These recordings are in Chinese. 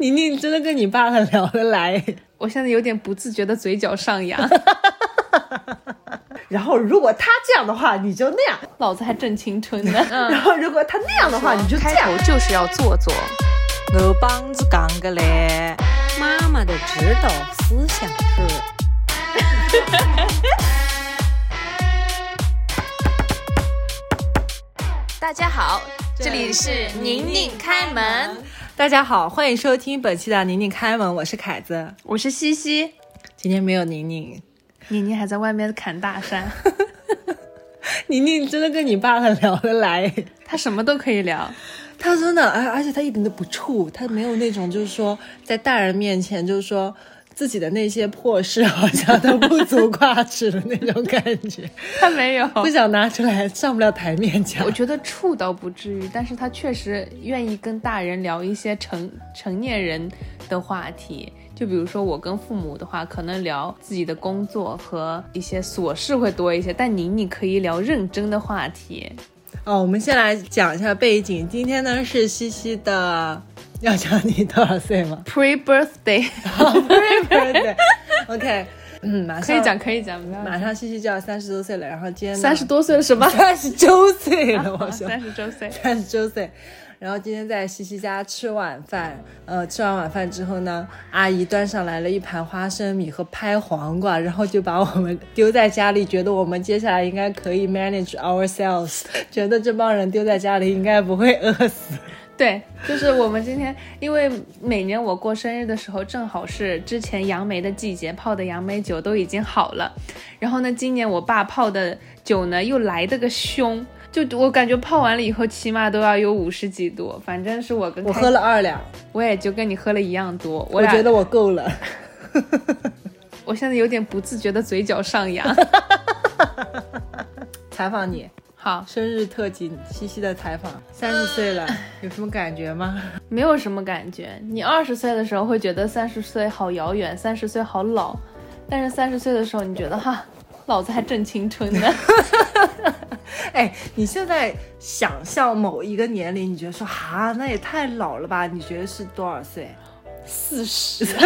宁宁真的跟你爸很聊得来，我现在有点不自觉的嘴角上扬。然后如果他这样的话，你就那样；老子还正青春呢。然后如果他那样的话，你就这样。开头就是要做作。我帮子讲个嘞，妈妈的指导思想是。大家好，这里是宁宁开门。大家好，欢迎收听本期的宁宁开门，我是凯子，我是西西。今天没有宁宁，宁宁还在外面砍大山。宁宁真的跟你爸很聊得来，他什么都可以聊。他真的，而而且他一点都不怵，他没有那种就是说在大人面前就是说。自己的那些破事好像都不足挂齿的那种感觉，他没有不想拿出来上不了台面讲。我觉得处倒不至于，但是他确实愿意跟大人聊一些成成年人的话题，就比如说我跟父母的话，可能聊自己的工作和一些琐事会多一些，但你你可以聊认真的话题。哦，我们先来讲一下背景，今天呢是西西的。要讲你多少岁吗？Pre birthday，Pre birthday，OK，嗯，马上可以讲，可以讲，马上西西就要三十多岁了，然后今天三十多岁了什么？三十周岁了，我说三十周岁，三十周岁，然后今天在西西家吃晚饭，呃，吃完晚饭之后呢，阿姨端上来了一盘花生米和拍黄瓜，然后就把我们丢在家里，觉得我们接下来应该可以 manage ourselves，觉得这帮人丢在家里应该不会饿死。对，就是我们今天，因为每年我过生日的时候，正好是之前杨梅的季节，泡的杨梅酒都已经好了。然后呢，今年我爸泡的酒呢又来的个凶，就我感觉泡完了以后，起码都要有五十几度。反正是我跟我喝了二两，我也就跟你喝了一样多。我觉得我够了，我现在有点不自觉的嘴角上扬。采访你。好，生日特辑，西西的采访，三十岁了，有什么感觉吗？没有什么感觉。你二十岁的时候会觉得三十岁好遥远，三十岁好老，但是三十岁的时候你觉得哈，老子还正青春呢。哎，你现在想象某一个年龄，你觉得说哈，那也太老了吧？你觉得是多少岁？四十。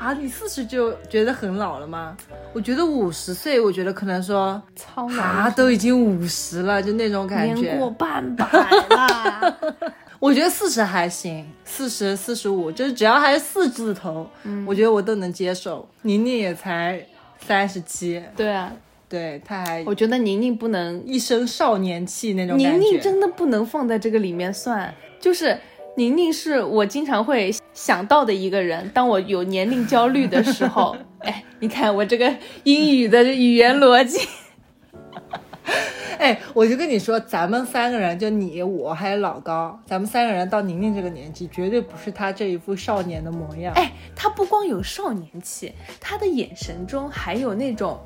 啊，你四十就觉得很老了吗？我觉得五十岁，我觉得可能说，啊，都已经五十了，就那种感觉，年过半百了。我觉得四十还行，四十四十五，就是只要还是四字头，嗯，我觉得我都能接受。宁宁也才三十七，对啊，对，他还，我觉得宁宁不能一身少年气那种感觉，宁宁真的不能放在这个里面算，就是。宁宁是我经常会想到的一个人。当我有年龄焦虑的时候，哎，你看我这个英语的语言逻辑，哎，我就跟你说，咱们三个人，就你我还有老高，咱们三个人到宁宁这个年纪，绝对不是她这一副少年的模样。哎，她不光有少年气，她的眼神中还有那种，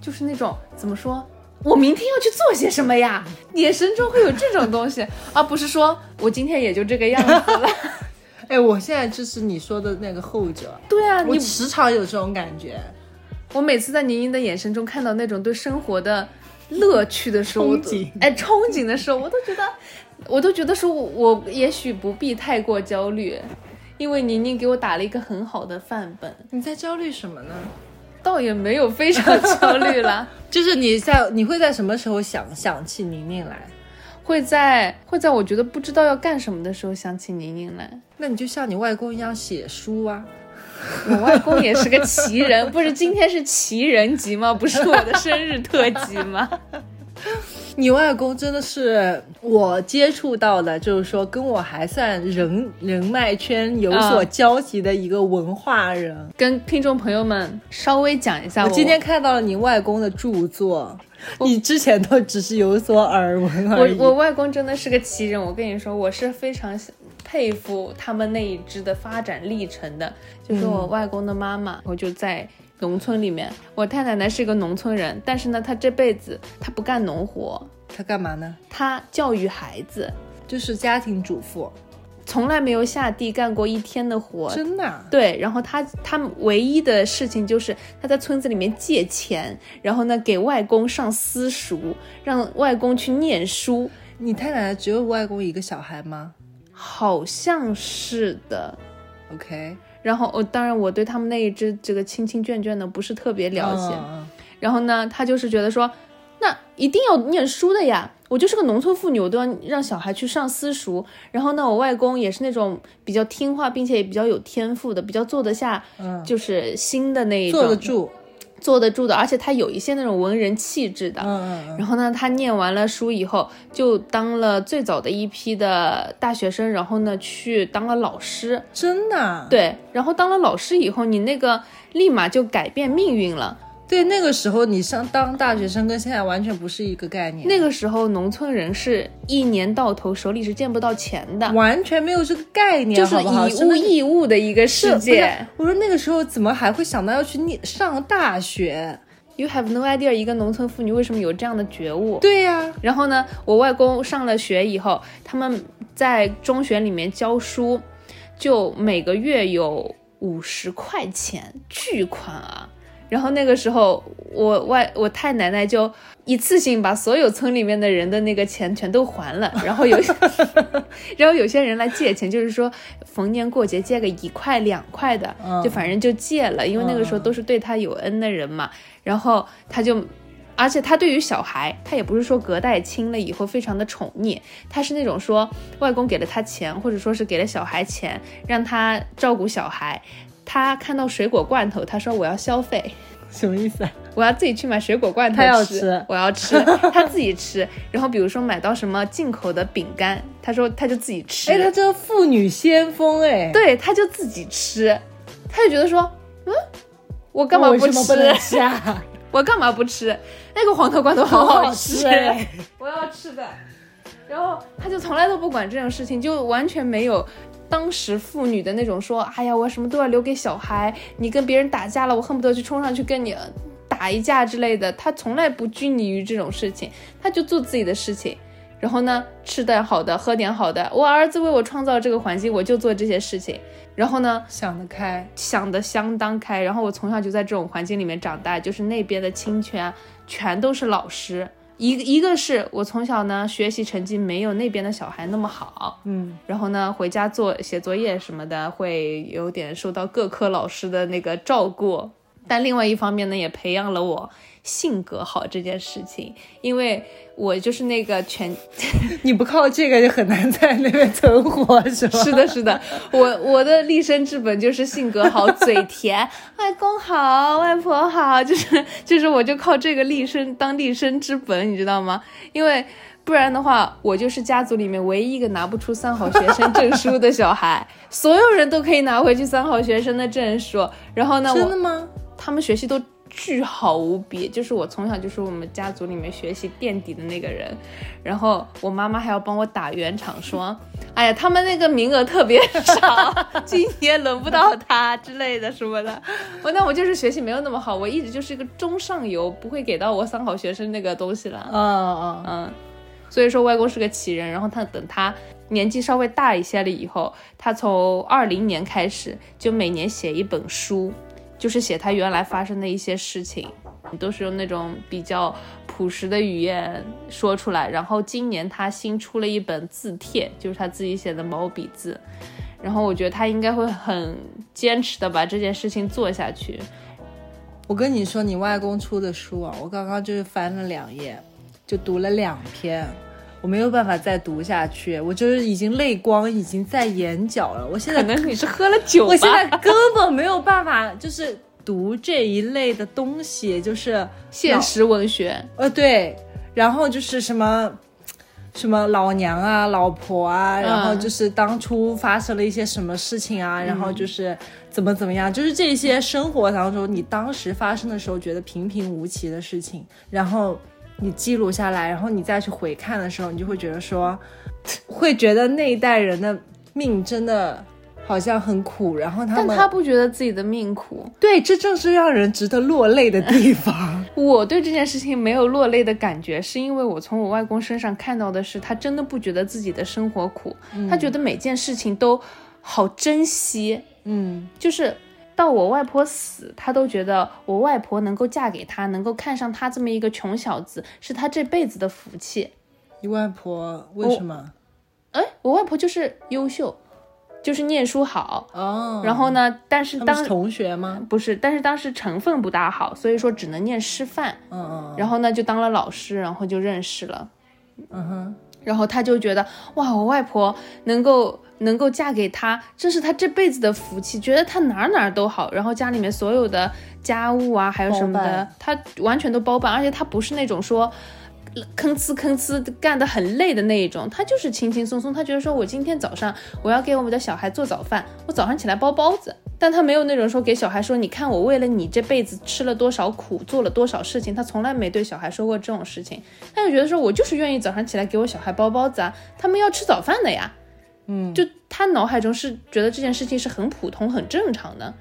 就是那种怎么说？我明天要去做些什么呀？眼神中会有这种东西，而不是说我今天也就这个样子了。哎，我现在就是你说的那个后者。对啊，我时常有这种感觉。我每次在宁宁的眼神中看到那种对生活的乐趣的时候，憧憬，哎，憧憬的时候，我都觉得，我都觉得说，我也许不必太过焦虑，因为宁宁给我打了一个很好的范本。你在焦虑什么呢？倒也没有非常焦虑了，就是你在你会在什么时候想想起宁宁来？会在会在我觉得不知道要干什么的时候想起宁宁来。那你就像你外公一样写书啊。我外公也是个奇人，不是今天是奇人集吗？不是我的生日特辑吗？你外公真的是我接触到的，就是说跟我还算人人脉圈有所交集的一个文化人。跟听众朋友们稍微讲一下，我今天看到了你外公的著作，你之前都只是有所耳闻而已。我我外公真的是个奇人，我跟你说，我是非常佩服他们那一支的发展历程的。就是我外公的妈妈，我就在。农村里面，我太奶奶是一个农村人，但是呢，她这辈子她不干农活，她干嘛呢？她教育孩子，就是家庭主妇，从来没有下地干过一天的活。真的？对。然后她她唯一的事情就是她在村子里面借钱，然后呢给外公上私塾，让外公去念书。你太奶奶只有外公一个小孩吗？好像是的。OK，然后我当然我对他们那一只这个亲亲眷眷的不是特别了解，嗯然后呢，他就是觉得说，那一定要念书的呀。我就是个农村妇女，我都要让小孩去上私塾。然后呢，我外公也是那种比较听话，并且也比较有天赋的，比较坐得下，嗯就是新的那一种，坐得住。坐得住的，而且他有一些那种文人气质的。嗯嗯嗯。然后呢，他念完了书以后，就当了最早的一批的大学生，然后呢，去当了老师。真的啊？对，然后当了老师以后，你那个立马就改变命运了。对，那个时候你上当大学生跟现在完全不是一个概念，那个时候，农村人是一年到头手里是见不到钱的，完全没有这个概念，就是以物易物的一个世界。我说那个时候怎么还会想到要去念上大学？You have no idea，一个农村妇女为什么有这样的觉悟？对呀、然后呢，我外公上了学以后，他们在中学里面教书，就每个月有五十块钱，巨款啊！然后那个时候，我外我太奶奶就一次性把所有村里面的人的那个钱全都还了，然后有，然后有些人来借钱，就是说逢年过节借个一块两块的，就反正就借了，因为那个时候都是对他有恩的人嘛。然后他就而且他对于小孩，他也不是说隔代亲了以后非常的宠溺，他是那种说外公给了他钱，或者说是给了小孩钱，让他照顾小孩。他看到水果罐头，他说我要消费，什么意思啊？我要自己去买水果罐头吃，我要吃，他自己吃。然后比如说买到什么进口的饼干，他说他就自己吃，哎，他这个妇女先锋哎，对，他就自己吃，他就觉得说，嗯，我干嘛不吃？啊？我干嘛不吃？那个黄桃罐头好好吃哎 我要吃的。然后他就从来都不管这种事情，就完全没有当时妇女的那种说，哎呀，我什么都要留给小孩，你跟别人打架了，我恨不得去冲上去跟你打一架之类的。他从来不拘泥于这种事情，他就做自己的事情。然后呢，吃点好的，喝点好的。我儿子为我创造这个环境，我就做这些事情。然后呢，想得开，想得相当开。然后我从小就在这种环境里面长大，就是那边的亲圈全都是老师。一个一个是我从小呢学习成绩没有那边的小孩那么好，嗯，然后呢回家做写作业什么的会有点受到各科老师的那个照顾。但另外一方面呢，也培养了我性格好这件事情，因为我就是那个全 你不靠这个就很难在那边存活，是吧？是的，是的，我我的立身之本就是性格好，嘴甜，外公好，外婆好，就是就是我就靠这个立身当立身之本，你知道吗？因为不然的话，我就是家族里面唯一一个拿不出三好学生证书的小孩，所有人都可以拿回去三好学生的证书，然后呢，真的吗？他们学习都巨好无比，就是我从小就是我们家族里面学习垫底的那个人，然后我妈妈还要帮我打圆场，说，哎呀，他们那个名额特别少，今年轮不到他之类的什么的。我那我就是学习没有那么好，我一直就是一个中上游，不会给到我三好学生那个东西了。嗯嗯，嗯，所以说外公是个奇人，然后他等他年纪稍微大一些了以后，他从二零年开始就每年写一本书，就是写他原来发生的一些事情，都是用那种比较朴实的语言说出来。然后今年他新出了一本字帖，就是他自己写的毛笔字。然后我觉得他应该会很坚持的把这件事情做下去。我跟你说，你外公出的书啊，我刚刚就是翻了两页，就读了两篇，我没有办法再读下去，我就是已经泪光已经在眼角了。我现在可能你是喝了酒吧？我现在根本没有办法，就是读这一类的东西，就是现实文学。呃对，然后就是什么。什么老娘啊、老婆啊，然后就是当初发生了一些什么事情啊，然后就是怎么怎么样，就是这些生活当中你当时发生的时候觉得平平无奇的事情，然后你记录下来，然后你再去回看的时候，你就会觉得说，会觉得那一代人的命真的好像很苦，然后他们但他不觉得自己的命苦。对，这正是让人值得落泪的地方。我对这件事情没有落泪的感觉，是因为我从我外公身上看到的是，他真的不觉得自己的生活苦，他觉得每件事情都好珍惜。嗯，就是到我外婆死，他都觉得我外婆能够嫁给他，能够看上他这么一个穷小子，是他这辈子的福气。你外婆为什么？哎，我外婆就是优秀，就是念书好。哦，然后呢，但是当是同学吗？不是，但是当时成分不大好，所以说只能念师范。嗯嗯然后呢，就当了老师，然后就认识了。嗯哼，然后他就觉得哇，我外婆能够能够嫁给他，这是他这辈子的福气，觉得他哪儿哪儿都好，然后家里面所有的家务啊，还有什么的他完全都包办，而且他不是那种说。吭哧吭哧干得很累的那一种，他就是轻轻松松。他觉得说，我今天早上我要给我们的小孩做早饭，我早上起来包包子，但他没有那种说给小孩说，你看我为了你这辈子吃了多少苦，做了多少事情，他从来没对小孩说过这种事情。他就觉得说我就是愿意早上起来给我小孩包包子啊，他们要吃早饭的呀。嗯，就他脑海中是觉得这件事情是很普通、很正常的，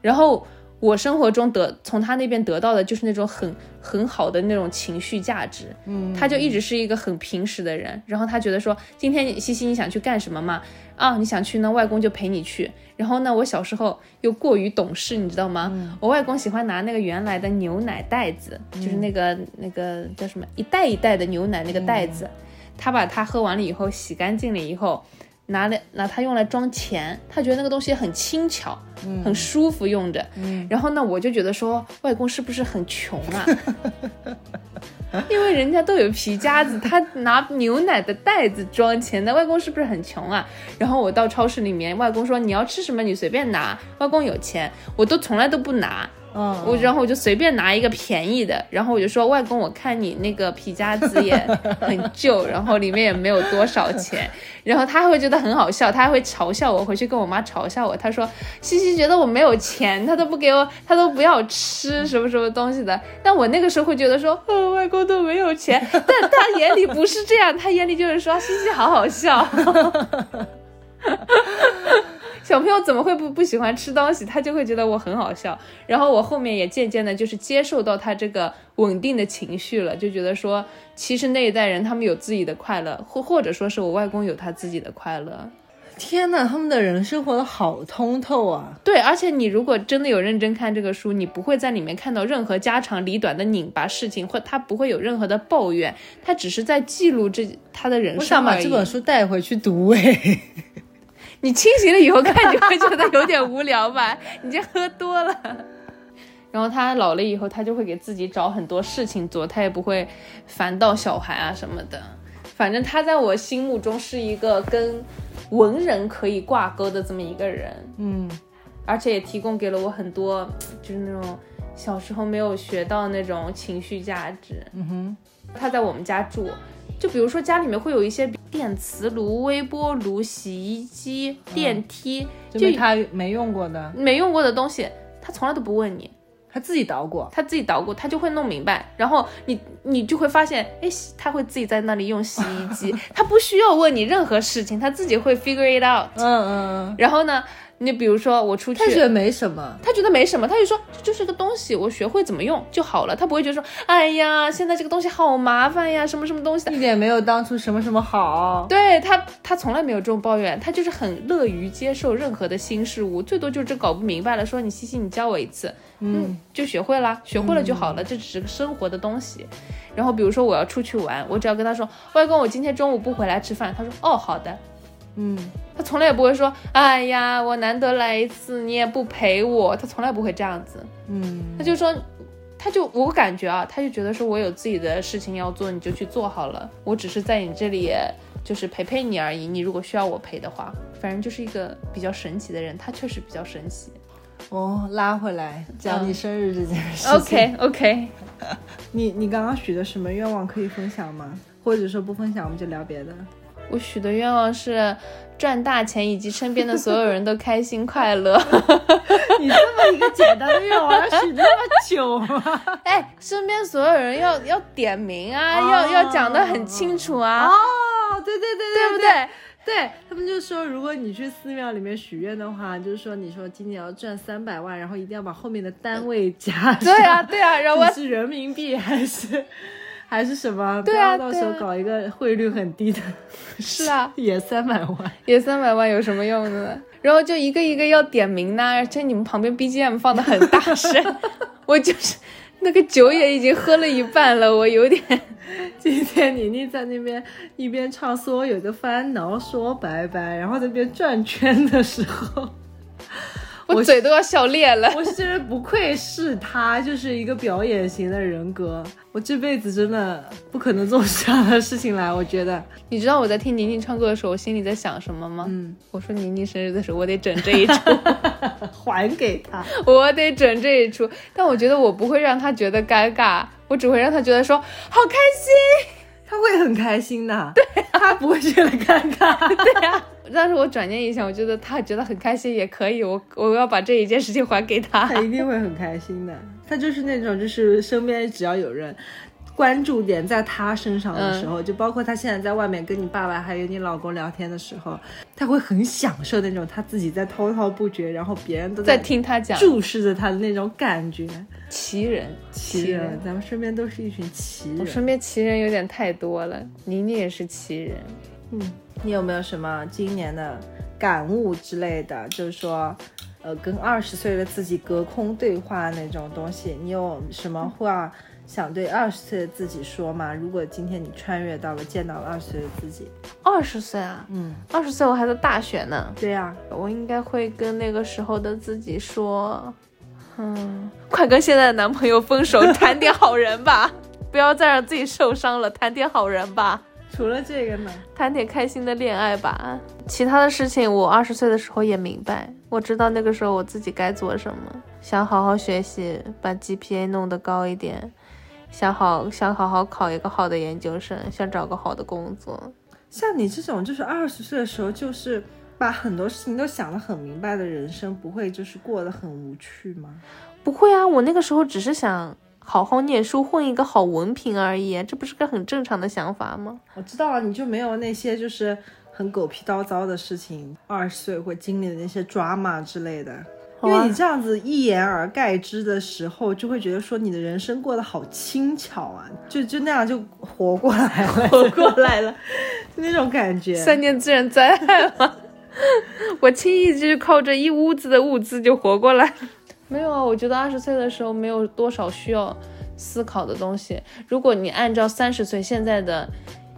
然后我生活中得从他那边得到的就是那种很很好的那种情绪价值，嗯，他就一直是一个很平时的人，然后他觉得说今天西西你想去干什么吗？啊，你想去呢，外公就陪你去。然后呢，我小时候又过于懂事，你知道吗？我外公喜欢拿那个原来的牛奶袋子，就是那个那个叫什么一袋一袋的牛奶那个袋子，他把它喝完了以后洗干净了以后。拿来拿它用来装钱，他觉得那个东西很轻巧，很舒服用着。然后呢，我就觉得说，外公是不是很穷啊？因为人家都有皮夹子，他拿牛奶的袋子装钱那，外公是不是很穷啊？然后我到超市里面，外公说你要吃什么你随便拿，外公有钱，我都从来都不拿。嗯，我然后我就随便拿一个便宜的，然后我就说外公，我看你那个皮夹子也很旧，然后里面也没有多少钱，然后他会觉得很好笑，他还会嘲笑我，回去跟我妈嘲笑我，他说西西觉得我没有钱，他都不给我，他都不要吃什么什么东西的，但我那个时候会觉得说，呃，外公都没有钱，但他眼里不是这样，他眼里就是说西西好好笑。小朋友怎么会不不喜欢吃东西？他就会觉得我很好笑。然后我后面也渐渐的，就是接受到他这个稳定的情绪了，就觉得说，其实那一代人他们有自己的快乐，或或者说是我外公有他自己的快乐。天呐，他们的人生活的好通透啊！对，而且你如果真的有认真看这个书，你不会在里面看到任何家长里短的拧巴事情，或他不会有任何的抱怨，他只是在记录这他的人生我想把这本书带回去读诶。你清醒了以后看，你会觉得有点无聊吧？你这喝多了。然后他老了以后，他就会给自己找很多事情做，他也不会烦到小孩啊什么的。反正他在我心目中是一个跟文人可以挂钩的这么一个人，嗯，而且也提供给了我很多，就是那种小时候没有学到那种情绪价值。嗯哼，他在我们家住，就比如说家里面会有一些电磁炉、微波炉、洗衣机、电梯，就就他没用过的，没用过的东西，他从来都不问你，他自己捣鼓。他自己捣鼓，他就会弄明白。然后你你就会发现，哎，洗他会自己在那里用洗衣机，他不需要问你任何事情，他自己会 figure it out。嗯嗯嗯，然后呢，你比如说我出去，他觉得没什么。他觉得没什么，他就说这就是个东西，我学会怎么用就好了。他不会觉得说，哎呀，现在这个东西好麻烦呀，什么什么东西的。一点没有当初什么什么好。对他，他从来没有这种抱怨，他就是很乐于接受任何的新事物，最多就是这搞不明白了，说你西西，你教我一次，嗯，就学会了，学会了就好了，这只是个生活的东西。然后比如说我要出去玩，我只要跟他说，外公，我今天中午不回来吃饭，他说，哦，好的。嗯，他从来也不会说，哎呀，我难得来一次，你也不陪我，他从来不会这样子。嗯，他就说，他就我感觉啊，他就觉得说我有自己的事情要做，你就去做好了，我只是在你这里就是陪陪你而已。你如果需要我陪的话，反正就是一个比较神奇的人，他确实比较神奇。哦，拉回来讲你生日这件事情。OK OK，你你刚刚许的什么愿望可以分享吗？或者说不分享，我们就聊别的。我许的愿望是赚大钱，以及身边的所有人都开心 快乐。你这么一个简单的愿望，要许这么久吗？哎，身边所有人要要点名啊，哦要要讲的很清楚啊，哦，对对对对不对对？他们就说，如果你去寺庙里面许愿的话，就是说你说今年要赚三百万，然后一定要把后面的单位加上。对啊，对啊，然后是人民币还是还是什么？对啊到时候搞一个汇率很低的，是啊，也三百万。也三百万有什么用呢？然后就一个一个要点名呢，而且你们旁边 BGM 放的很大声，我就是那个酒也已经喝了一半了，我有点。今天妮妮在那边一边唱所有的烦恼说拜拜，然后在那边转圈的时候，我嘴都要笑裂了。我是不愧是他，就是一个表演型的人格。我这辈子真的不可能做出这样的事情来。我觉得，你知道我在听宁宁唱歌的时候，我心里在想什么吗？嗯，我说宁宁生日的时候，我得整这一出，还给他，我得整这一出。但我觉得我不会让他觉得尴尬，我只会让他觉得说好开心。他会很开心的，对，他不会觉得尴尬，对呀。但是我转念一想，我觉得他觉得很开心也可以，我我要把这一件事情还给他，他一定会很开心的。他就是那种，就是身边只要有人。关注点在他身上的时候，就包括他现在在外面跟你爸爸还有你老公聊天的时候，他会很享受那种他自己在滔滔不绝，然后别人都在听他讲，注视着他的那种感觉。奇人，奇人，咱们身边都是一群奇人。我身边奇人有点太多了，妮妮也是奇人。嗯，你有没有什么今年的感悟之类的？就是说，呃，跟二十岁的自己隔空对话那种东西，你有什么话？想对二十岁的自己说吗？如果今天你穿越到了，见到了二十岁的自己，二十岁啊，嗯，二十岁我还在大学呢。对呀，我应该会跟那个时候的自己说，嗯，快跟现在的男朋友分手，谈点好人吧，不要再让自己受伤了，谈点好人吧。除了这个呢，谈点开心的恋爱吧。其他的事情，我二十岁的时候也明白，我知道那个时候我自己该做什么，想好好学习，把 GPA 弄得高一点。想好想好好考一个好的研究生，想找个好的工作。像你这种，就是二十岁的时候，就是把很多事情都想得很明白的人生，不会就是过得很无趣吗？不会啊，我那个时候只是想好好念书，混一个好文凭而已，这不是个很正常的想法吗？我知道啊，你就没有那些就是很狗屁叨糟的事情，二十岁会经历的那些抓马之类的。因为你这样子一言而概之的时候，就会觉得说你的人生过得好轻巧啊，就就那样就活过来了，活过来了，就那种感觉。三年自然灾害吗？我轻易就是靠着一屋子的物资就活过来。没有啊，我觉得二十岁的时候没有多少需要思考的东西。如果你按照三十岁现在的。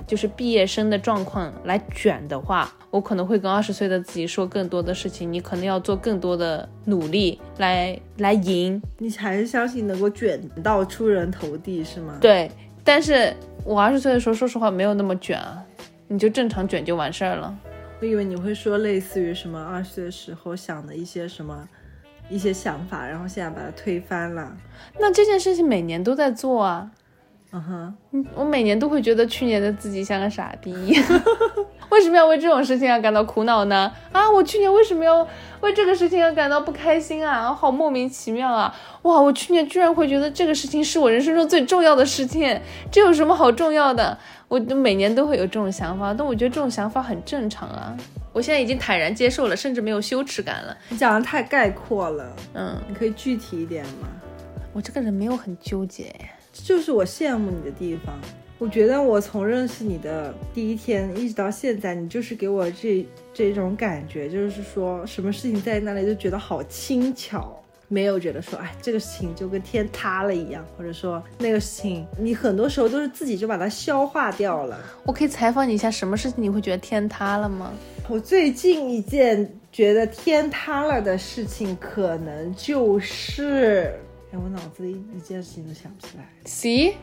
就是毕业生的状况来卷的话，我可能会跟二十岁的自己说更多的事情。你可能要做更多的努力来来赢。你还是相信能够卷到出人头地是吗？对，但是我二十岁的时候，说实话没有那么卷啊，你就正常卷就完事儿了。我以为你会说类似于什么二十岁的时候想的一些什么一些想法，然后现在把它推翻了。那这件事情每年都在做啊。嗯哼，我每年都会觉得去年的自己像个傻逼，为什么要为这种事情而感到苦恼呢？啊，我去年为什么要为这个事情而感到不开心啊？好莫名其妙啊！哇，我去年居然会觉得这个事情是我人生中最重要的事情，这有什么好重要的？我每年都会有这种想法，但我觉得这种想法很正常啊。我现在已经坦然接受了，甚至没有羞耻感了。你讲的太概括了，嗯，你可以具体一点吗？我这个人没有很纠结。这就是我羡慕你的地方。我觉得我从认识你的第一天一直到现在，你就是给我这这种感觉，就是说什么事情在那里就觉得好轻巧，没有觉得说哎这个事情就跟天塌了一样，或者说那个事情你很多时候都是自己就把它消化掉了。我可以采访你一下，什么事情你会觉得天塌了吗？我最近一件觉得天塌了的事情，可能就是。我脑子里一件事情都想不起来。C，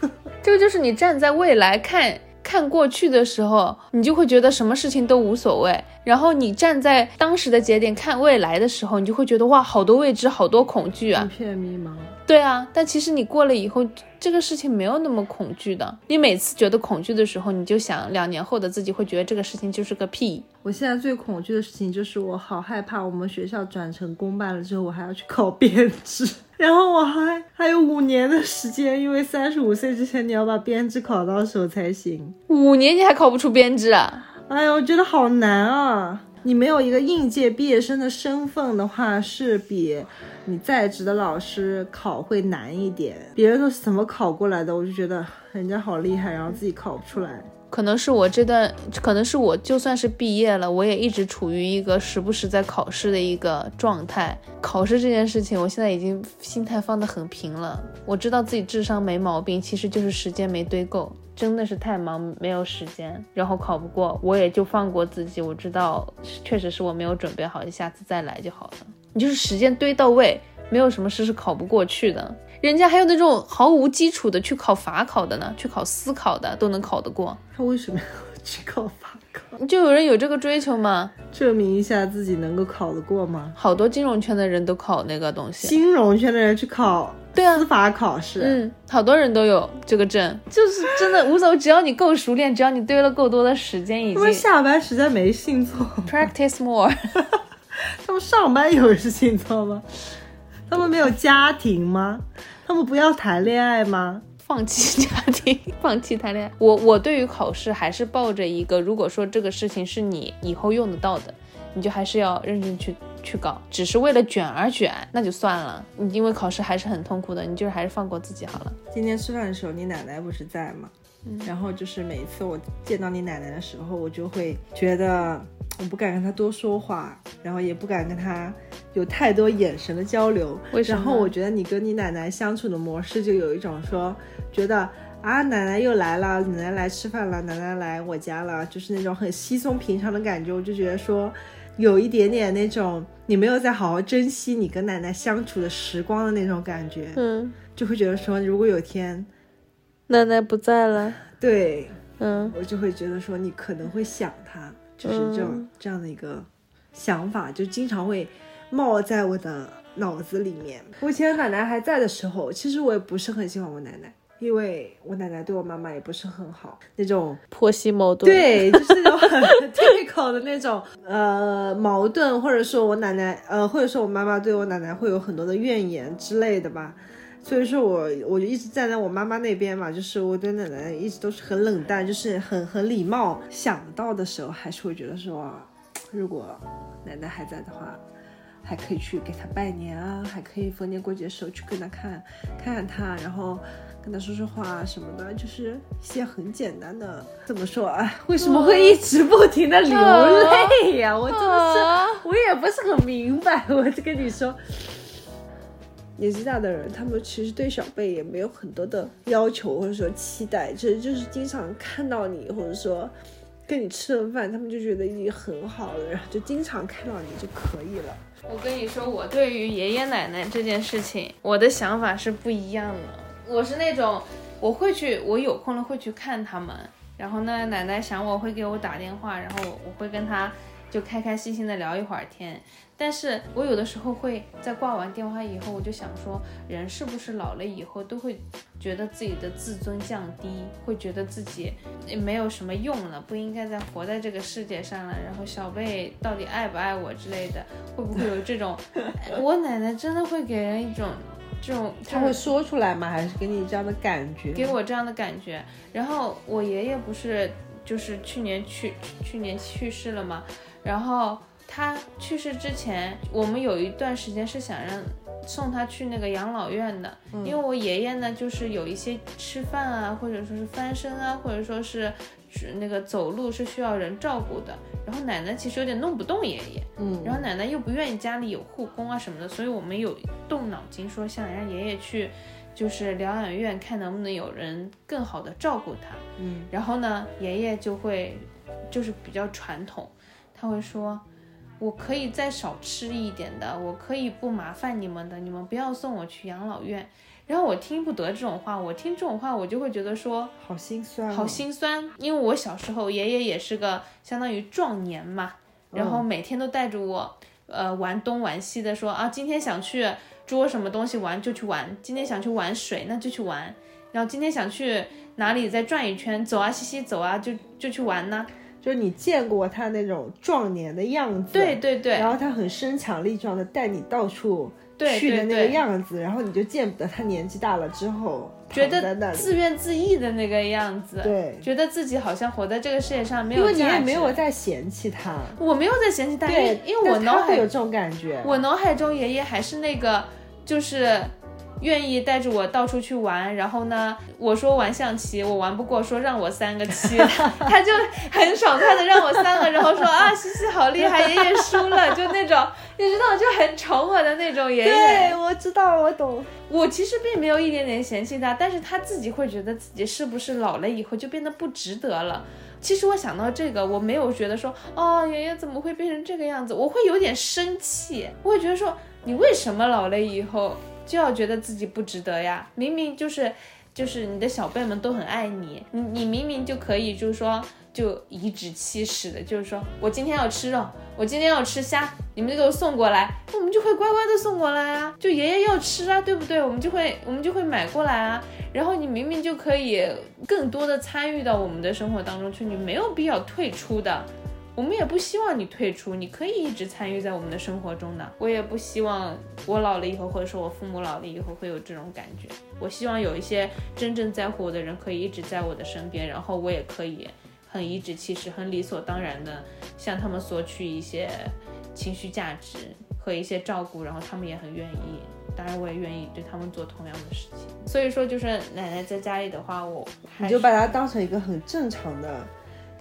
这个就是你站在未来看看过去的时候，你就会觉得什么事情都无所谓；然后你站在当时的节点看未来的时候，你就会觉得哇，好多未知，好多恐惧啊，一片迷茫。对啊，但其实你过了以后，这个事情没有那么恐惧的。你每次觉得恐惧的时候，你就想两年后的自己会觉得这个事情就是个屁。我现在最恐惧的事情就是我好害怕，我们学校转成公办了之后，我还要去考编制，然后我还还有五年的时间，因为三十五岁之前你要把编制考到手才行。五年你还考不出编制啊？哎呀，我觉得好难啊。你没有一个应届毕业生的身份的话，是比你在职的老师考会难一点。别人都是怎么考过来的，我就觉得人家好厉害，然后自己考不出来。可能是我这段，可能是我就算是毕业了，我也一直处于一个时不时在考试的一个状态。考试这件事情，我现在已经心态放得很平了。我知道自己智商没毛病，其实就是时间没堆够，真的是太忙没有时间，然后考不过，我也就放过自己。我知道确实是我没有准备好，下次再来就好了。你就是时间堆到位，没有什么事是考不过去的。人家还有那种毫无基础的去考法考的呢，去考司考的都能考得过。他为什么要去考法考？就有人有这个追求吗？证明一下自己能够考得过吗？好多金融圈的人都考那个东西。金融圈的人去考对啊司法考试，嗯，好多人都有这个证，就是真的无所谓，只要你够熟练，只要你堆了够多的时间，已他们下班实在没事情做，practice more。他们上班有事情做吗？他们没有家庭吗？他们不要谈恋爱吗？放弃家庭，放弃谈恋爱。我我对于考试还是抱着一个，如果说这个事情是你以后用得到的，你就还是要认真去去搞。只是为了卷而卷，那就算了。你因为考试还是很痛苦的，你就是还是放过自己好了。今天吃饭的时候，你奶奶不是在吗？然后就是每一次我见到你奶奶的时候，我就会觉得我不敢跟他多说话，然后也不敢跟他有太多眼神的交流。为什么然后我觉得你跟你奶奶相处的模式就有一种说，觉得啊奶奶又来了，奶奶来吃饭了，奶奶来我家了，就是那种很稀松平常的感觉。我就觉得说。有一点点那种你没有在好好珍惜你跟奶奶相处的时光的那种感觉，嗯，就会觉得说，如果有天奶奶不在了。对嗯，我就会觉得说你可能会想他，就是这种、嗯这样的一个想法，就经常会冒在我的脑子里面。我以前奶奶还在的时候，其实我也不是很喜欢我奶奶，因为我奶奶对我妈妈也不是很好，那种婆媳矛盾。，对，就是那种很 typical 的那种呃矛盾，或者说我奶奶呃，或者说我妈妈对我奶奶会有很多的怨言之类的吧。所以说我我就一直站在我妈妈那边嘛，就是我对奶奶一直都是很冷淡，就是很很礼貌。想到的时候还是会觉得说，如果奶奶还在的话，还可以去给她拜年啊，还可以逢年过节的时候去跟她看看看她，然后跟她说说话什么的，就是一些很简单的。怎么说啊？为什么会一直不停的流泪呀、我真的是。啊，我也不是很明白，我就跟你说，年纪大的人，他们其实对小辈也没有很多的要求或者说期待，其实就是经常看到你，或者说跟你吃了饭，他们就觉得已经很好了，然后就经常看到你就可以了。我跟你说，我对于爷爷奶奶这件事情，我的想法是不一样的。我是那种，我会去，我有空了会去看他们。然后呢，奶奶想我会给我打电话，然后我会跟他就开开心心的聊一会儿天。但是我有的时候会在挂完电话以后，我就想说，人是不是老了以后都会觉得自己的自尊降低，会觉得自己没有什么用了，不应该再活在这个世界上了。然后小贝到底爱不爱我之类的，会不会有这种？我奶奶真的会给人一种这种，他会说出来吗？还是给你这样的感觉？给我这样的感觉。然后我爷爷不是就是去年去去年去世了嘛，然后他去世之前，我们有一段时间是想让送他去那个养老院的，因为我爷爷呢就是有一些吃饭啊，或者说是翻身啊，或者说是是那个走路是需要人照顾的。然后奶奶其实有点弄不动爷爷，嗯，然后奶奶又不愿意家里有护工啊什么的，所以我们有动脑筋说想让爷爷去，就是疗养院看能不能有人更好的照顾他。嗯，然后呢，爷爷就会就是比较传统，他会说。我可以再少吃一点的，我可以不麻烦你们的，你们不要送我去养老院。然后我听不得这种话，我听这种话，我就会觉得说，好心酸、哦，好心酸，因为我小时候爷爷也是个相当于壮年嘛，然后每天都带着我，呃，玩东玩西的说啊，今天想去捉什么东西玩就去玩，今天想去玩水那就去玩，然后今天想去哪里再转一圈，走啊西西走啊就就去玩呢。就是你见过他那种壮年的样子，对对对，然后他很身强力壮的带你到处对去的那个对对样子，然后你就见不得他年纪大了之后觉得自怨自艾的那个样子，对，觉得自己好像活在这个世界上没有因为你。也没有在嫌弃他，我没有在嫌弃他，因为对，因为我脑海有这种感觉，我脑海中爷爷还是那个，就是愿意带着我到处去玩，然后呢，我说玩象棋我玩不过，说让我三个七，他就很爽快的让我三个，然后说啊西西好厉害，爷爷输了，就那种 你知道就很宠我的那种爷爷。对，我知道，我懂。我其实并没有一点点嫌弃他，但是他自己会觉得自己是不是老了以后就变得不值得了。其实我想到这个，我没有觉得说哦爷爷怎么会变成这个样子，我会有点生气，我会觉得说你为什么老了以后。就要觉得自己不值得呀！明明就是，就是你的小辈们都很爱你，你你明明就可以，就是说就颐指气使的，就是说我今天要吃肉，我今天要吃虾，你们就给我送过来，我们就会乖乖的送过来啊！就爷爷要吃啊，对不对？我们就会我们就会买过来啊。然后你明明就可以更多的参与到我们的生活当中去，你没有必要退出的。我们也不希望你退出，你可以一直参与在我们的生活中的。我也不希望我老了以后，或者说我父母老了以后会有这种感觉。我希望有一些真正在乎我的人可以一直在我的身边，然后我也可以很颐指气使、很理所当然的向他们索取一些情绪价值和一些照顾，然后他们也很愿意。当然，我也愿意对他们做同样的事情。所以说，就是奶奶在家里的话，我你就把它当成一个很正常的。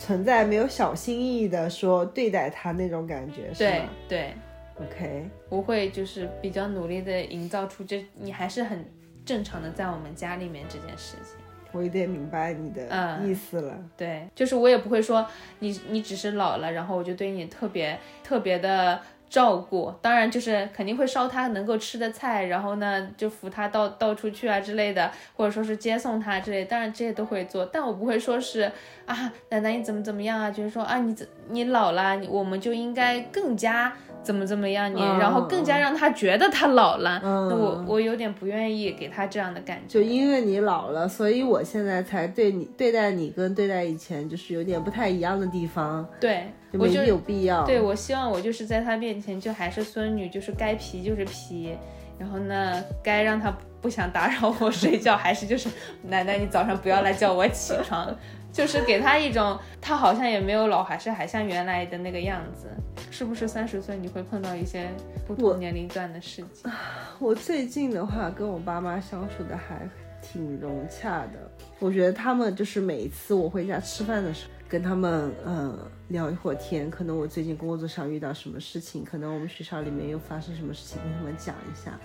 存在没有小心翼翼的说对待他那种感觉，是吗？对对，OK，我会就是比较努力的营造出这你还是很正常的在我们家里面这件事情。我有点明白你的意思了。对，就是我也不会说你你只是老了，然后我就对你特别特别的。照顾当然就是肯定会烧他能够吃的菜，然后呢就扶他到到处去啊之类的，或者说是接送他之类，当然这些都会做，但我不会说是啊奶奶你怎么怎么样啊，就是说啊你你老了，我们就应该更加。怎么怎么样你，然后更加让他觉得他老了，那我我有点不愿意给他这样的感觉。就因为你老了，所以我现在才对你对待你跟对待以前就是有点不太一样的地方。对，没有必要。对，我希望我就是在他面前就还是孙女，就是该皮就是皮，然后呢该让他不想打扰我睡觉，还是就是奶奶你早上不要来叫我起床。就是给他一种，他好像也没有老，还是还像原来的那个样子。是不是三十岁你会碰到一些不同年龄段的事情？我最近的话跟我爸妈相处的还挺融洽的。我觉得他们就是每一次我回家吃饭的时候，跟他们嗯聊一会儿天，可能我最近工作上遇到什么事情，可能我们学校里面又发生什么事情，跟他们讲一下，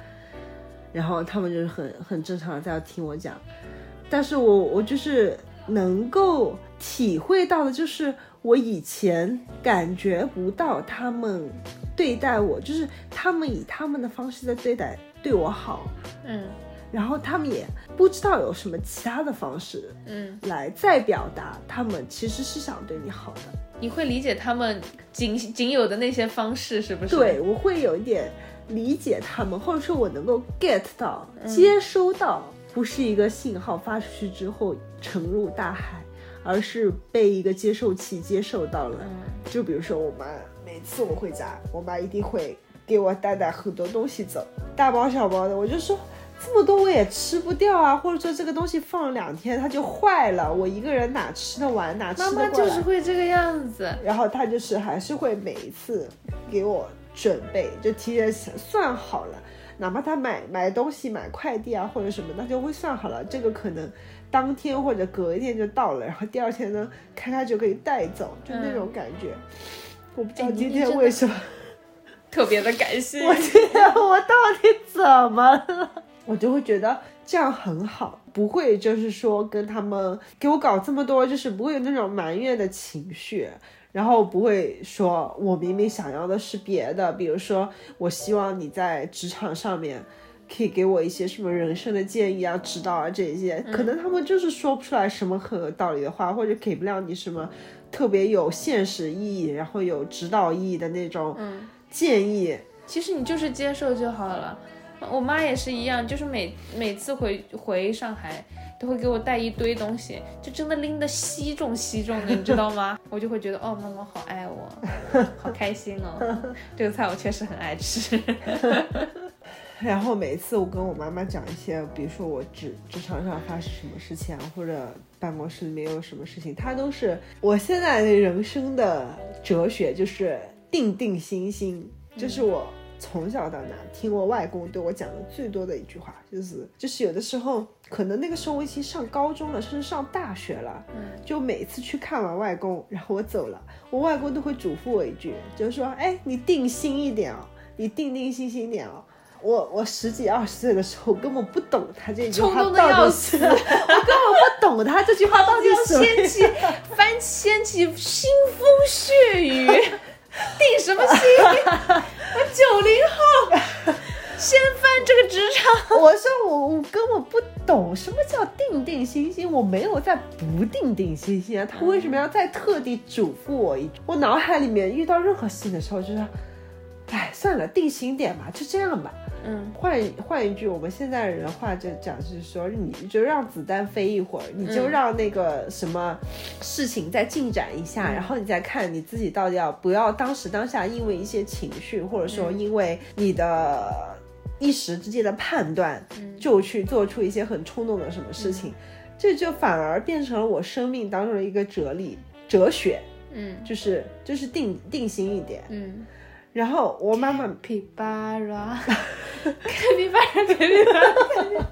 然后他们就是很很正常的在听我讲。但是我我就是。能够体会到的就是我以前感觉不到他们对待我，就是他们以他们的方式在对待对我好，嗯，然后他们也不知道有什么其他的方式，嗯，来再表达他们其实是想对你好的。你会理解他们仅仅有的那些方式是不是？对，我会有一点理解他们，或者说我能够 get 到、接收到。不是一个信号发出去之后沉入大海，而是被一个接受器接受到了。就比如说我妈，每次我回家，我妈一定会给我带带很多东西走，大包小包的。我就说这么多我也吃不掉啊，或者说这个东西放两天它就坏了，我一个人哪吃得完哪吃得过？妈妈就是会这个样子。然后她就是还是会每一次给我准备，就提前算好了。哪怕他买买东西、买快递啊或者什么，他就会算好了，这个可能当天或者隔一天就到了，然后第二天呢，开开就可以带走，就那种感觉。我不知道今天为什么特别的感谢。我今天我到底怎么了？我就会觉得这样很好，不会就是说跟他们给我搞这么多，就是不会有那种埋怨的情绪。然后不会说，我明明想要的是别的，比如说，我希望你在职场上面可以给我一些什么人生的建议啊、指导啊这些，可能他们就是说不出来什么很有道理的话，或者给不了你什么特别有现实意义，然后有指导意义的那种建议。其实你就是接受就好了。我妈也是一样，就是每每次回回上海。都会给我带一堆东西，就真的拎得稀重稀重的，你知道吗？我就会觉得哦，妈妈好爱我，好开心哦。这个菜我确实很爱吃。然后每次我跟我妈妈讲一些，比如说我职职场上发生什么事情啊，或者办公室里面有什么事情，她都是我现在人生的哲学，就是定定心心，就是我从小到大听我外公对我讲的最多的一句话，就是就是有的时候可能那个时候我已经上高中了，甚至上大学了，嗯就每次去看完外公，然后我走了，我外公都会嘱咐我一句，就是说，哎，你定心一点哦，你定定心心一点哦。我我十几二十岁的时候根本不懂他这句话冲动得到要底是，我根本不懂他这句话到底什么意思。掀起翻掀起腥风血雨，定什么心？九零后，掀翻这个职场。我说我我根本不懂什么叫定定心心，我没有在不定定心心啊，他为什么要再特地嘱咐我一句？我脑海里面遇到任何事情的时候，就是，哎，算了，定心点吧，就这样吧。嗯，换一换一句我们现在人的话就讲是说，你就让子弹飞一会儿，你就让那个什么事情再进展一下，然后你再看你自己到底要不要当时当下因为一些情绪，或者说因为你的一时之间的判断，就去做出一些很冲动的什么事情，这就反而变成了我生命当中的一个哲理哲学，嗯。就是就是定定心一点。嗯。然后我妈妈皮巴拉，开皮巴拉，开皮巴拉。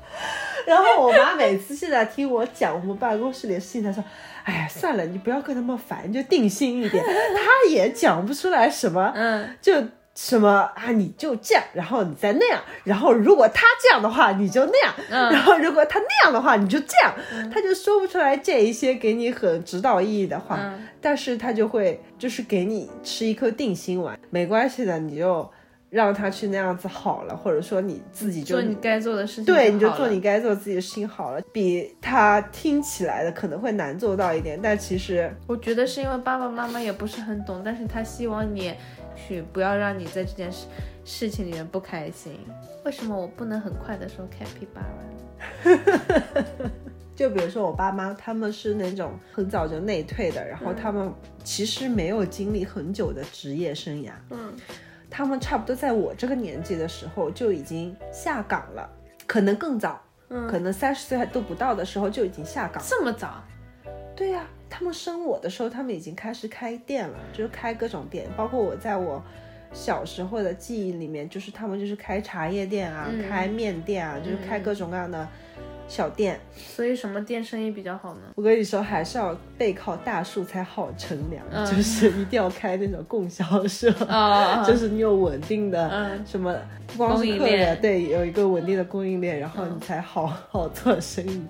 然后我妈每次现在听我讲我们办公室里的事情，她说：“哎呀，算了，你不要跟他们烦，就定心一点。”她也讲不出来什么，嗯，就什么啊，你就这样，然后你再那样，然后如果他这样的话，你就那样，嗯 然后如果他那样的话，你就这样，他就说不出来这一些给你很指导意义的话，嗯但是他就会就是给你吃一颗定心丸，没关系的，你就让他去那样子好了，或者说你自己就做你该做的事情。对，你就做你。该做自己的事情好了，比他听起来的可能会难做到一点，但其实我觉得是因为爸爸妈妈也不是很懂，但是他希望你去不要让你在这件事事情里面不开心。为什么我不能很快的说开皮巴拉？就比如说我爸妈，他们是那种很早就内退的，然后他们其实没有经历很久的职业生涯，嗯，他们差不多在我这个年纪的时候就已经下岗了，可能更早，嗯可能三十岁还都不到的时候就已经下岗。这么早？对呀、他们生我的时候，他们已经开始开店了，就是开各种店，包括我在我小时候的记忆里面，就是他们就是开茶叶店啊，嗯。开面店啊，就是开各种各样的小店。所以什么店生意比较好呢？我跟你说，还是要背靠大树才好乘凉，嗯。就是一定要开那种供销社，哦就是你有稳定的嗯。什么，不光供应是客人，链对，有一个稳定的供应链，然后嗯。你才好好做生意。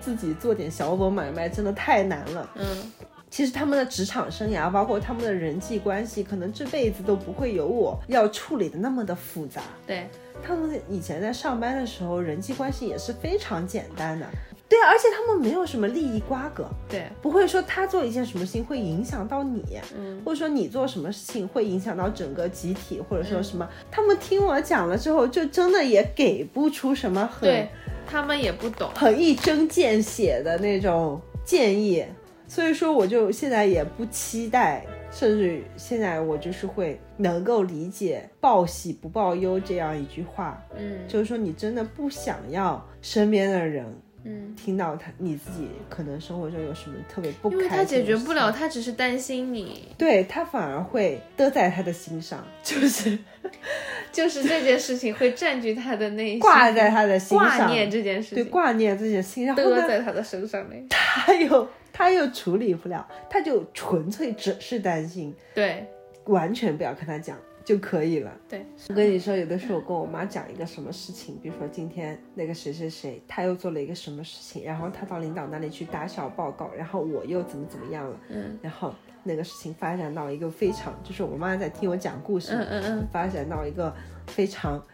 自己做点小本买卖真的太难了。嗯其实他们的职场生涯，包括他们的人际关系，可能这辈子都不会有我要处理的那么的复杂。对，他们以前在上班的时候，人际关系也是非常简单的。对啊，而且他们没有什么利益瓜葛，对，不会说他做一件什么事情会影响到你，嗯。或者说你做什么事情会影响到整个集体，或者说什么。他们听我讲了之后，就真的也给不出什么很对他们也不懂。很一针见血的那种建议，所以说我就现在也不期待，甚至现在我就是会能够理解“报喜不报忧”这样一句话，嗯。就是说你真的不想要身边的人嗯，听到他你自己可能生活中有什么特别不因为开心的他解决不了，他只是担心你，对他反而会得在他的心上，就是就是这件事情会占据他的内心，挂在他的心上，挂念这件事情，对挂念这件事情，然后呢，得在他的身上面。他又他又处理不了，他就纯粹只是担心，对。完全不要跟他讲就可以了。对，我跟你说，有的时候我跟我妈讲一个什么事情，比如说今天那个谁谁谁他又做了一个什么事情，然后他到领导那里去打小报告，然后我又怎么怎么样了，嗯。然后那个事情发展到一个非常，就是我妈在听我讲故事，嗯嗯嗯。发展到一个非常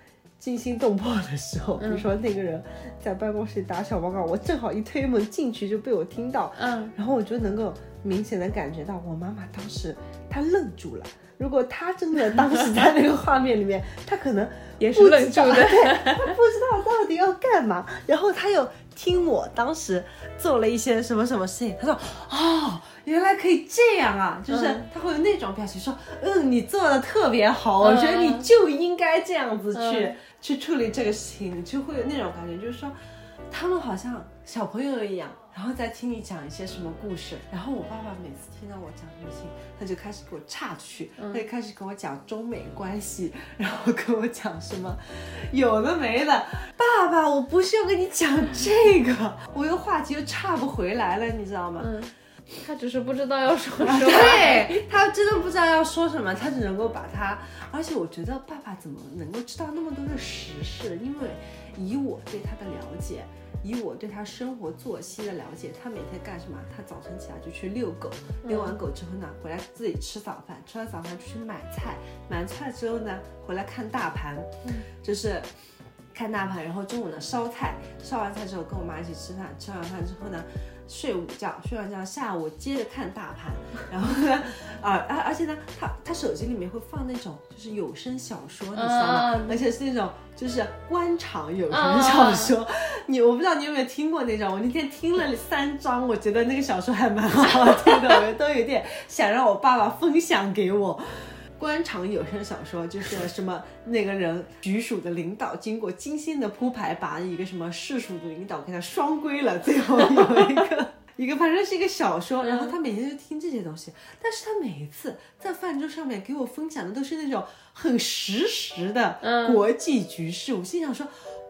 惊心动魄的时候，比如说那个人在办公室里打小报告，我正好一推门进去就被我听到，嗯，然后我就能够明显的感觉到我妈妈当时她愣住了。如果她真的当时在那个画面里面，她可能 也是愣住的对，她不知道到底要干嘛。然后她又听我当时做了一些什么什么事情，她说：“哦，原来可以这样啊！”就是他会有那种表情，说：“嗯，你做的特别好，我觉得你就应该这样子去、嗯去处理这个事情。”你就会有那种感觉，就是说。他们好像小朋友一样，然后再听你讲一些什么故事。然后我爸爸每次听到我讲这些，他就开始给我岔出去，他就开始跟我讲中美关系，然后跟我讲什么有的没的。爸爸，我不是要跟你讲这个，我又话题又岔不回来了，你知道吗？嗯，他只是不知道要说什么。对他真的不知道要说什么，他只能够把他，而且我觉得爸爸怎么能够知道那么多的时事？因为以我对他的了解，以我对他生活作息的了解，他每天干什么？他早晨起来就去遛狗，遛完狗之后呢，回来自己吃早饭，吃完早饭出去买菜，买完菜之后呢，回来看大盘，就是。看大盘，然后中午呢烧菜，烧完菜之后跟我妈一起吃饭，吃完饭之后呢睡午觉，睡完觉下午接着看大盘，然后呢啊而而且呢他他手机里面会放那种就是有声小说，你知道吗？嗯而且是那种就是官场有声小说，你我不知道你有没有听过那种，我那天听了三章，我觉得那个小说还蛮好听的，我都有点想让我爸爸分享给我。官场有声小说 就是什么那个人局属的领导经过精心的铺排，把一个什么市属的领导给他双规了，最后有一个 一个反正是一个小说，然后他每天就听这些东西，但是他每一次在饭桌上面给我分享的都是那种很实时的国际局势，我心想说。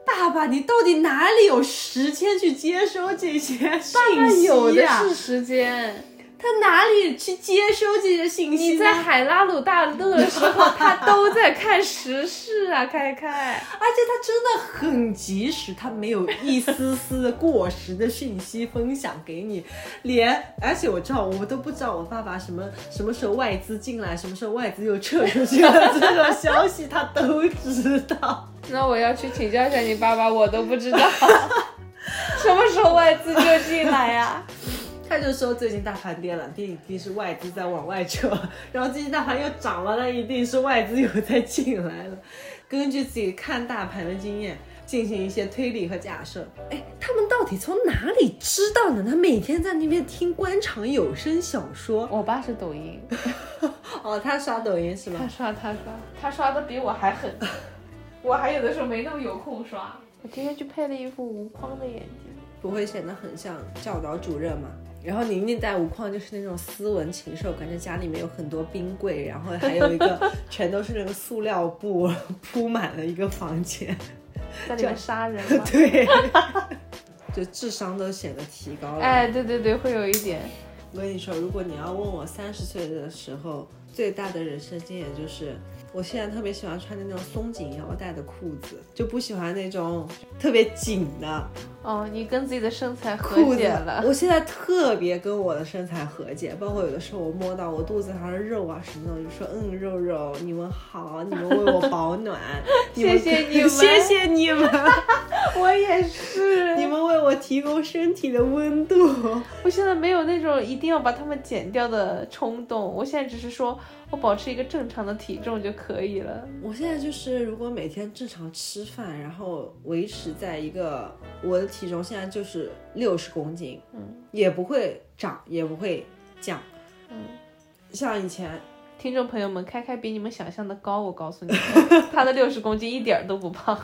爸爸，你到底哪里有时间去接收这些信他息有的呀、是时间。他哪里去接收这些信息？你在海拉鲁大陆的时候，他都在看时事啊，开开。而且他真的很及时，他没有一丝丝过时的信息分享给你，连而且我知道，我都不知道我爸爸什么什么时候外资进来，什么时候外资又撤出去了，这种消息他都知道。那我要去请教一下你爸爸，我都不知道 什么时候外资就进来呀、他就说最近大盘跌了，一定是外资在往外撤，然后最近大盘又涨了，那一定是外资又在进来了。根据自己看大盘的经验，进行一些推理和假设。哎，他们到底从哪里知道呢？他每天在那边听官场有声小说。我爸是抖音，哦，他刷抖音是吗他？刷他刷，他刷的比我还狠，我还有的时候没那么有空刷。我今天去配了一副无框的眼镜，不会显得很像教导主任吗？然后宁宁戴无框就是那种斯文禽兽，感觉家里面有很多冰柜，然后还有一个 全都是那个塑料布铺满了一个房间。在里面杀人吗？对，就智商都显得提高了。哎，对对对，会有一点。我跟你说，如果你要问我三十岁的时候最大的人生经验，就是我现在特别喜欢穿的那种松紧腰带的裤子，就不喜欢那种特别紧的哦，你跟自己的身材和解了。我现在特别跟我的身材和解，包括有的时候我摸到我肚子上的肉啊什么的，我就说嗯，肉肉，你们好，你们为我保暖，谢谢你们谢谢你们 我也是，你们为我提供身体的温度。我现在没有那种一定要把它们减掉的冲动，我现在只是说我保持一个正常的体重就可以了。我现在就是，如果每天正常吃饭，然后维持在一个我的体重现在就是六十公斤，嗯，也不会涨，也不会降，嗯，像以前听众朋友们，开开比你们想象的高，我告诉你们，他的六十公斤一点都不胖。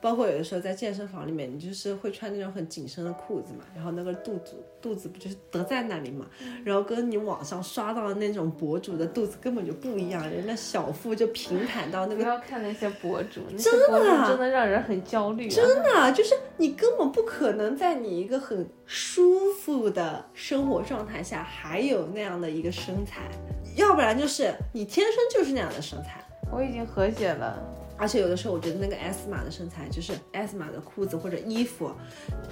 包括有的时候在健身房里面，你就是会穿那种很紧身的裤子嘛，然后那个肚子肚子不就是得在那里嘛，然后跟你网上刷到的那种博主的肚子根本就不一样，人家小腹就平坦到那个不要看那些博主，真的真的让人很焦虑、啊。真的啊就是你根本不可能在你一个很舒服的生活状态下还有那样的一个身材，要不然就是你天生就是那样的身材。我已经和解了。而且有的时候，我觉得那个 S 码的身材，就是 S 码的裤子或者衣服，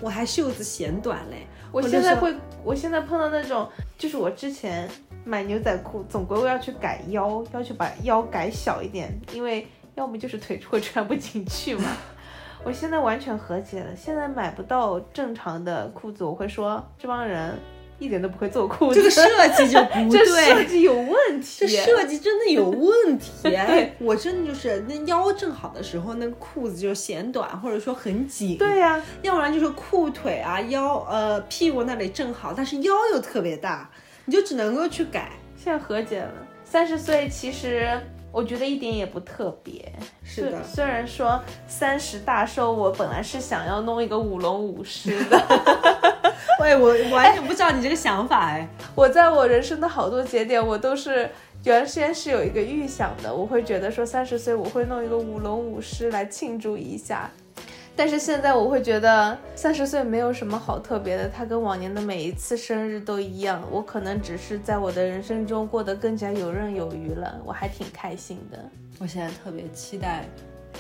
我还袖子显短嘞。我现在会，我现在碰到那种，就是我之前买牛仔裤，总归我要去改腰，要去把腰改小一点，因为要么就是腿会穿不进去嘛。我现在完全和解了，现在买不到正常的裤子，我会说这帮人一点都不会做裤子，这个设计就不 这对，设计有问题。这设计真的有 问题。哎，我真的就是那腰正好的时候，那个裤子就显短，或者说很紧。对呀、要不然就是裤腿啊、腰呃屁股那里正好，但是腰又特别大，你就只能够去改。现在和解了。三十岁其实我觉得一点也不特别。是的虽虽然说三十大寿，我本来是想要弄一个舞龙舞狮的，喂，我完全不知道你这个想法哎。我在我人生的好多节点，我都是原先是有一个预想的，我会觉得说三十岁我会弄一个舞龙舞狮来庆祝一下。但是现在我会觉得三十岁没有什么好特别的，它跟往年的每一次生日都一样。我可能只是在我的人生中过得更加游刃有余了，我还挺开心的。我现在特别期待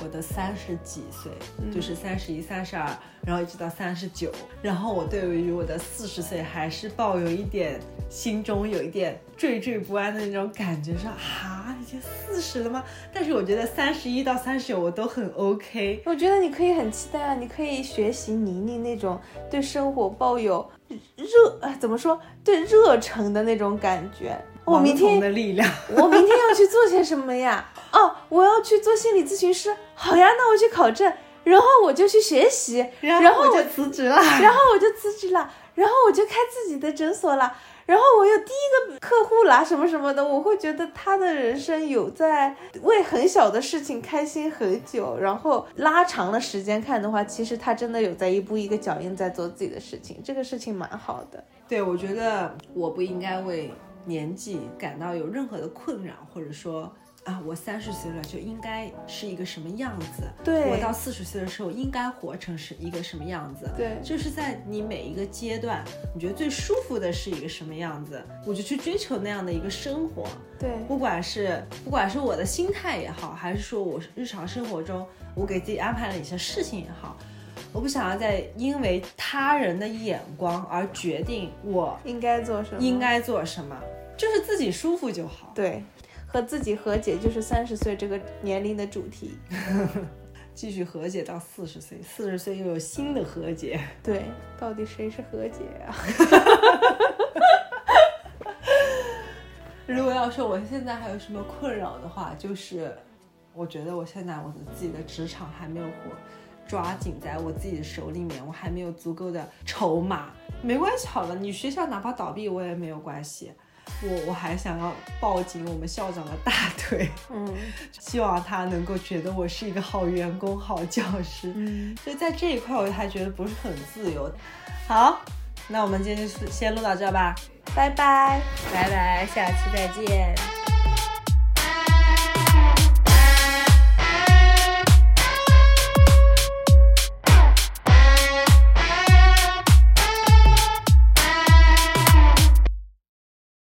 我的三十几岁，就是三十一、三十二，然后一直到三十九，然后我对于我的四十岁还是抱有一点心中有一点惴惴不安的那种感觉，说啊，已经四十了吗？但是我觉得三十一到三十九我都很 OK。我觉得你可以很期待啊，你可以学习倪妮那种对生活抱有热，哎，怎么说，对热忱的那种感觉。我明天的力量，我明天要去做些什么呀？哦，我要去做心理咨询师。好呀，那我去考证，然后我就去学习，然后我我就辞职了。然后我就辞职了，然后我就开自己的诊所了，然后我有第一个客户啦，什么什么的。我会觉得他的人生有在为很小的事情开心很久，然后拉长了时间看的话，其实他真的有在一步一个脚印在做自己的事情，这个事情蛮好的。对，我觉得我不应该为年纪感到有任何的困扰，或者说啊，我三十岁了就应该是一个什么样子，对我到四十岁的时候应该活成是一个什么样子，对。就是在你每一个阶段，你觉得最舒服的是一个什么样子，我就去追求那样的一个生活，对。不管是不管是我的心态也好，还是说我日常生活中我给自己安排了一些事情也好，我不想要再因为他人的眼光而决定我应该做什么？应该做什么，就是自己舒服就好。对，和自己和解就是三十岁这个年龄的主题。继续和解到四十岁，四十岁又有新的和解。对，到底谁是和解啊？如果要说我现在还有什么困扰的话，就是我觉得我现在我的自己的职场还没有活抓紧在我自己的手里面，我还没有足够的筹码。没关系，好了，你学校哪怕倒闭我也没有关系。我我还想要抱紧我们校长的大腿，嗯 希望他能够觉得我是一个好员工、好教师。嗯，所以在这一块，我还觉得不是很自由。好，那我们今天就先录到这吧，拜拜。拜拜，下期再见。